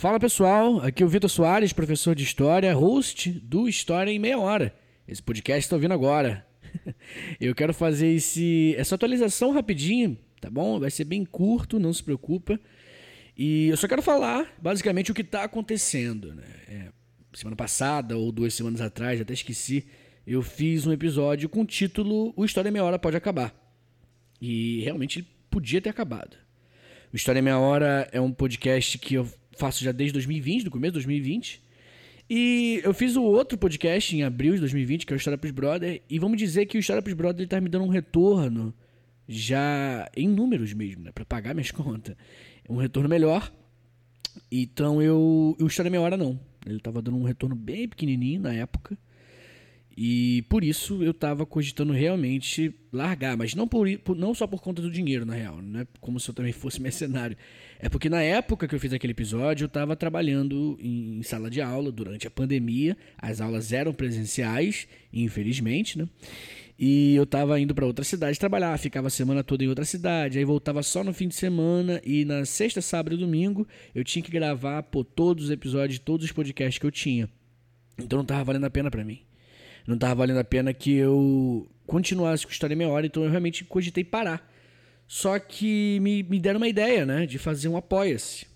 Fala pessoal, aqui é o Vitor Soares, professor de História, host do História em Meia Hora. Esse podcast está ouvindo agora. Eu quero fazer esse, essa atualização rapidinho, tá bom? Vai ser bem curto, não se preocupa. E eu só quero falar basicamente o que está acontecendo. Né? É, semana passada ou duas semanas atrás, até esqueci, eu fiz um episódio com o título O História em Meia Hora Pode Acabar. E realmente ele podia ter acabado. O História em Meia Hora é um podcast que eu faço já desde 2020, do começo de 2020. E eu fiz o outro podcast em abril de 2020, que é o pros Brother, e vamos dizer que o pros Brother está me dando um retorno já em números mesmo, né, para pagar minhas contas. Um retorno melhor. Então eu o História Meia Hora não. Ele estava dando um retorno bem pequenininho na época. E por isso eu estava cogitando realmente largar, mas não, por, não só por conta do dinheiro, na real, não é como se eu também fosse mercenário. É porque na época que eu fiz aquele episódio, eu estava trabalhando em sala de aula durante a pandemia, as aulas eram presenciais, infelizmente, né? E eu estava indo para outra cidade trabalhar, ficava a semana toda em outra cidade, aí voltava só no fim de semana e na sexta, sábado e domingo eu tinha que gravar todos os episódios, todos os podcasts que eu tinha. Então não estava valendo a pena para mim não estava valendo a pena que eu continuasse com História Meia Hora, então eu realmente cogitei parar. Só que me, me deram uma ideia, né, de fazer um Apoia-se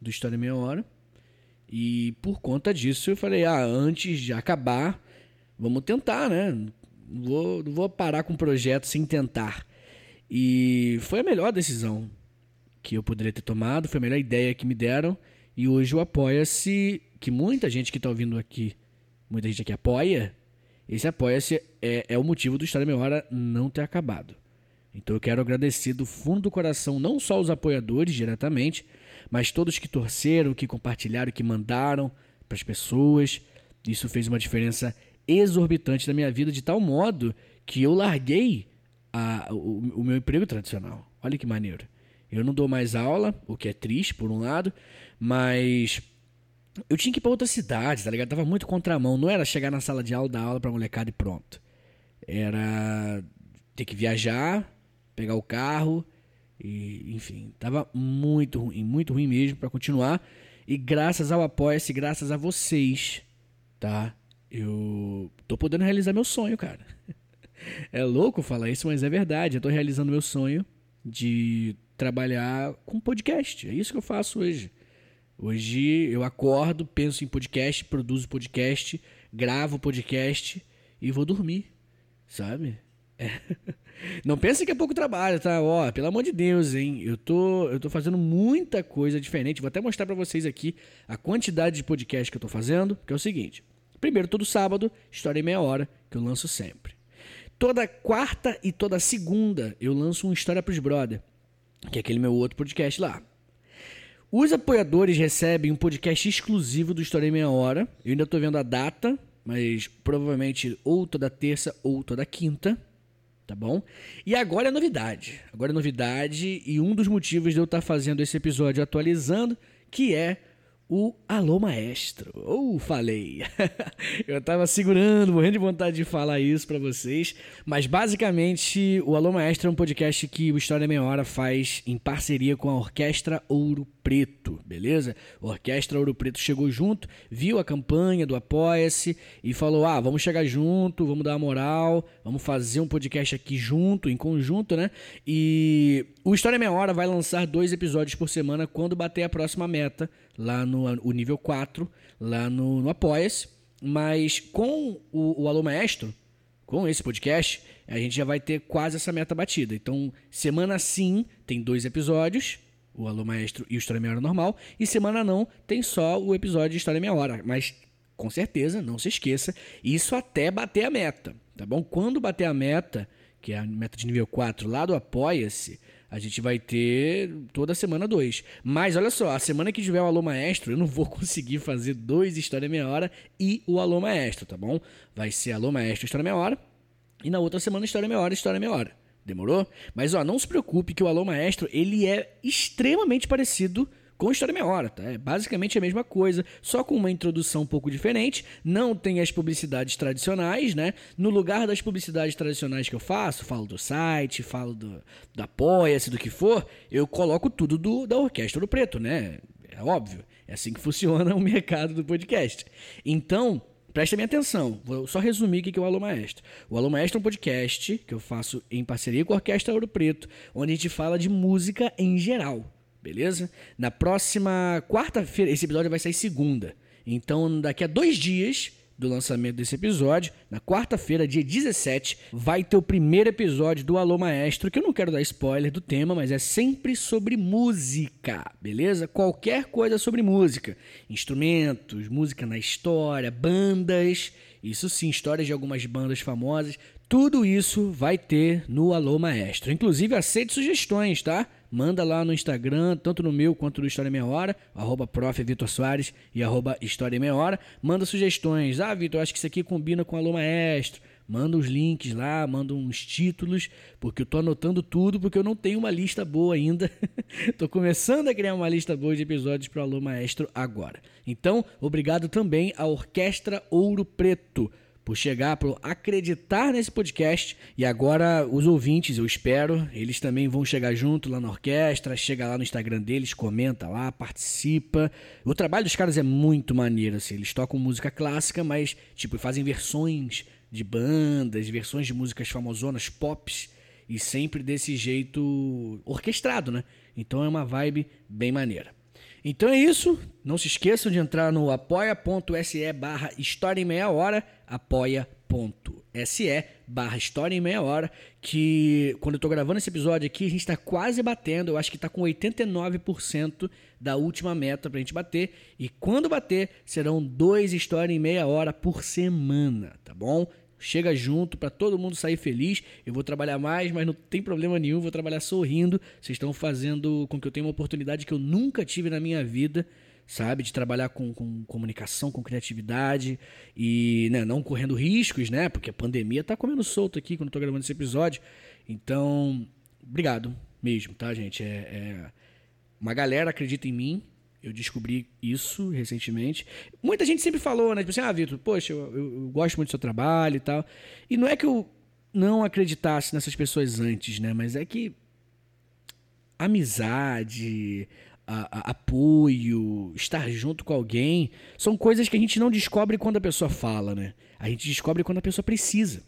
do História Meia Hora. E por conta disso eu falei, ah, antes de acabar, vamos tentar, né? Não vou, não vou parar com o projeto sem tentar. E foi a melhor decisão que eu poderia ter tomado, foi a melhor ideia que me deram. E hoje o Apoia-se, que muita gente que está ouvindo aqui, muita gente aqui apoia, esse apoia-se é, é o motivo do História Hora não ter acabado. Então eu quero agradecer do fundo do coração não só os apoiadores diretamente, mas todos que torceram, que compartilharam, que mandaram para as pessoas. Isso fez uma diferença exorbitante na minha vida, de tal modo que eu larguei a, o, o meu emprego tradicional. Olha que maneiro. Eu não dou mais aula, o que é triste por um lado, mas eu tinha que ir pra outra cidade, tá ligado? Tava muito contramão. Não era chegar na sala de aula, dar aula pra molecada e pronto. Era ter que viajar, pegar o carro e, enfim, tava muito ruim, muito ruim mesmo para continuar. E graças ao Apoia-se, graças a vocês, tá? Eu tô podendo realizar meu sonho, cara. É louco falar isso, mas é verdade. Eu tô realizando meu sonho de trabalhar com podcast. É isso que eu faço hoje. Hoje eu acordo, penso em podcast, produzo podcast, gravo podcast e vou dormir, sabe? É. Não pense que é pouco trabalho, tá? Ó, pelo amor de Deus, hein? Eu tô, eu tô fazendo muita coisa diferente. Vou até mostrar para vocês aqui a quantidade de podcast que eu tô fazendo, que é o seguinte. Primeiro, todo sábado, História em Meia Hora, que eu lanço sempre. Toda quarta e toda segunda eu lanço um História pros Brother, que é aquele meu outro podcast lá. Os apoiadores recebem um podcast exclusivo do História em Meia Hora. Eu ainda estou vendo a data, mas provavelmente ou toda terça ou toda quinta. Tá bom? E agora é novidade. Agora é novidade e um dos motivos de eu estar tá fazendo esse episódio atualizando, que é o Alô Maestro. Ou oh, falei. eu tava segurando, morrendo de vontade de falar isso para vocês, mas basicamente o Alô Maestro é um podcast que o História Meia Hora faz em parceria com a Orquestra Ouro Preto, beleza? A Orquestra Ouro Preto chegou junto, viu a campanha do Apoia-se e falou: "Ah, vamos chegar junto, vamos dar uma moral, vamos fazer um podcast aqui junto, em conjunto, né?" E o História Meia Hora vai lançar dois episódios por semana quando bater a próxima meta lá no o nível 4, lá no, no Apoia-se. Mas com o, o Alô Maestro, com esse podcast, a gente já vai ter quase essa meta batida. Então, semana sim tem dois episódios, o Alô Maestro e o História Meia Hora normal, e semana não tem só o episódio de História Meia Hora. Mas, com certeza, não se esqueça, isso até bater a meta, tá bom? Quando bater a meta, que é a meta de nível 4 lá do Apoia-se, a gente vai ter toda semana dois. Mas olha só, a semana que tiver o Alô Maestro, eu não vou conseguir fazer dois História Meia Hora e o Alô Maestro, tá bom? Vai ser Alô Maestro História Meia Hora. E na outra semana História Meia Hora, História Meia Hora. Demorou? Mas ó, não se preocupe que o Alô Maestro, ele é extremamente parecido com História Meia Hora, tá? É basicamente a mesma coisa, só com uma introdução um pouco diferente. Não tem as publicidades tradicionais, né? No lugar das publicidades tradicionais que eu faço, falo do site, falo do, do Apoia-se, do que for, eu coloco tudo do, da Orquestra do Preto, né? É óbvio. É assim que funciona o mercado do podcast. Então, preste minha atenção. Vou só resumir o que é o Alô Maestro. O Alô Maestro é um podcast que eu faço em parceria com a Orquestra Ouro Preto, onde a gente fala de música em geral. Beleza? Na próxima quarta-feira, esse episódio vai sair segunda. Então, daqui a dois dias, do lançamento desse episódio, na quarta-feira, dia 17, vai ter o primeiro episódio do Alô Maestro, que eu não quero dar spoiler do tema, mas é sempre sobre música, beleza? Qualquer coisa sobre música. Instrumentos, música na história, bandas, isso sim, histórias de algumas bandas famosas. Tudo isso vai ter no Alô Maestro. Inclusive, aceite sugestões, tá? Manda lá no Instagram, tanto no meu quanto no História Meia Hora, arroba prof. Vitor Soares e arroba História Meia Hora. Manda sugestões. Ah, Vitor, acho que isso aqui combina com Alô Maestro. Manda os links lá, manda uns títulos, porque eu tô anotando tudo, porque eu não tenho uma lista boa ainda. tô começando a criar uma lista boa de episódios para o Alô Maestro agora. Então, obrigado também à Orquestra Ouro Preto por chegar, por acreditar nesse podcast. E agora os ouvintes, eu espero, eles também vão chegar junto lá na orquestra, chega lá no Instagram deles, comenta lá, participa. O trabalho dos caras é muito maneiro, assim. Eles tocam música clássica, mas tipo fazem versões de bandas, versões de músicas famosonas, pops, e sempre desse jeito orquestrado, né? Então é uma vibe bem maneira. Então é isso. Não se esqueçam de entrar no apoia.se barra História em Meia Hora, apoia.se barra História em Meia Hora, que quando eu tô gravando esse episódio aqui, a gente está quase batendo, eu acho que está com 89% da última meta pra gente bater, e quando bater, serão dois História em Meia Hora por semana, tá bom? Chega junto para todo mundo sair feliz. Eu vou trabalhar mais, mas não tem problema nenhum. Vou trabalhar sorrindo. Vocês estão fazendo com que eu tenha uma oportunidade que eu nunca tive na minha vida, sabe? De trabalhar com, com comunicação, com criatividade e né, não correndo riscos, né? Porque a pandemia tá comendo solto aqui quando eu tô gravando esse episódio. Então, obrigado mesmo, tá, gente? É, é... Uma galera acredita em mim eu descobri isso recentemente. Muita gente sempre falou, né? Tipo assim, ah, Vitor, poxa, eu, eu, eu, gosto muito do seu trabalho e tal. E não é que eu não acreditasse nessas pessoas antes, né? Mas é que amizade, a, a, apoio, estar junto com alguém, são coisas que a gente não descobre quando a pessoa fala, né? A gente descobre quando a pessoa precisa,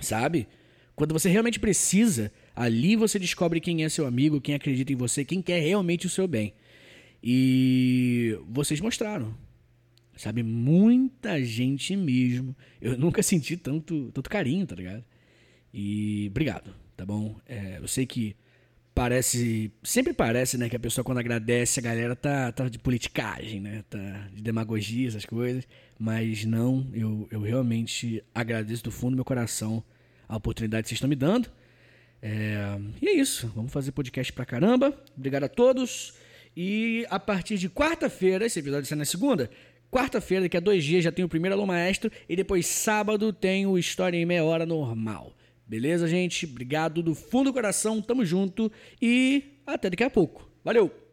sabe? Quando você realmente precisa, ali você descobre quem é seu amigo, quem acredita em você, quem quer realmente o seu bem. E vocês mostraram. Sabe, muita gente mesmo. Eu nunca senti tanto, tanto carinho, tá ligado? E obrigado, tá bom? É, eu sei que parece. Sempre parece, né, que a pessoa quando agradece, a galera tá, tá de politicagem, né? Tá de demagogia, essas coisas. Mas não, eu, eu realmente agradeço do fundo do meu coração a oportunidade que vocês estão me dando. É, e é isso. Vamos fazer podcast pra caramba. Obrigado a todos. E a partir de quarta-feira, esse episódio sai na segunda, quarta-feira, daqui a dois dias, já tem o primeiro Alô Maestro. E depois, sábado, tem o História em Meia Hora normal. Beleza, gente? Obrigado do fundo do coração, tamo junto e até daqui a pouco. Valeu!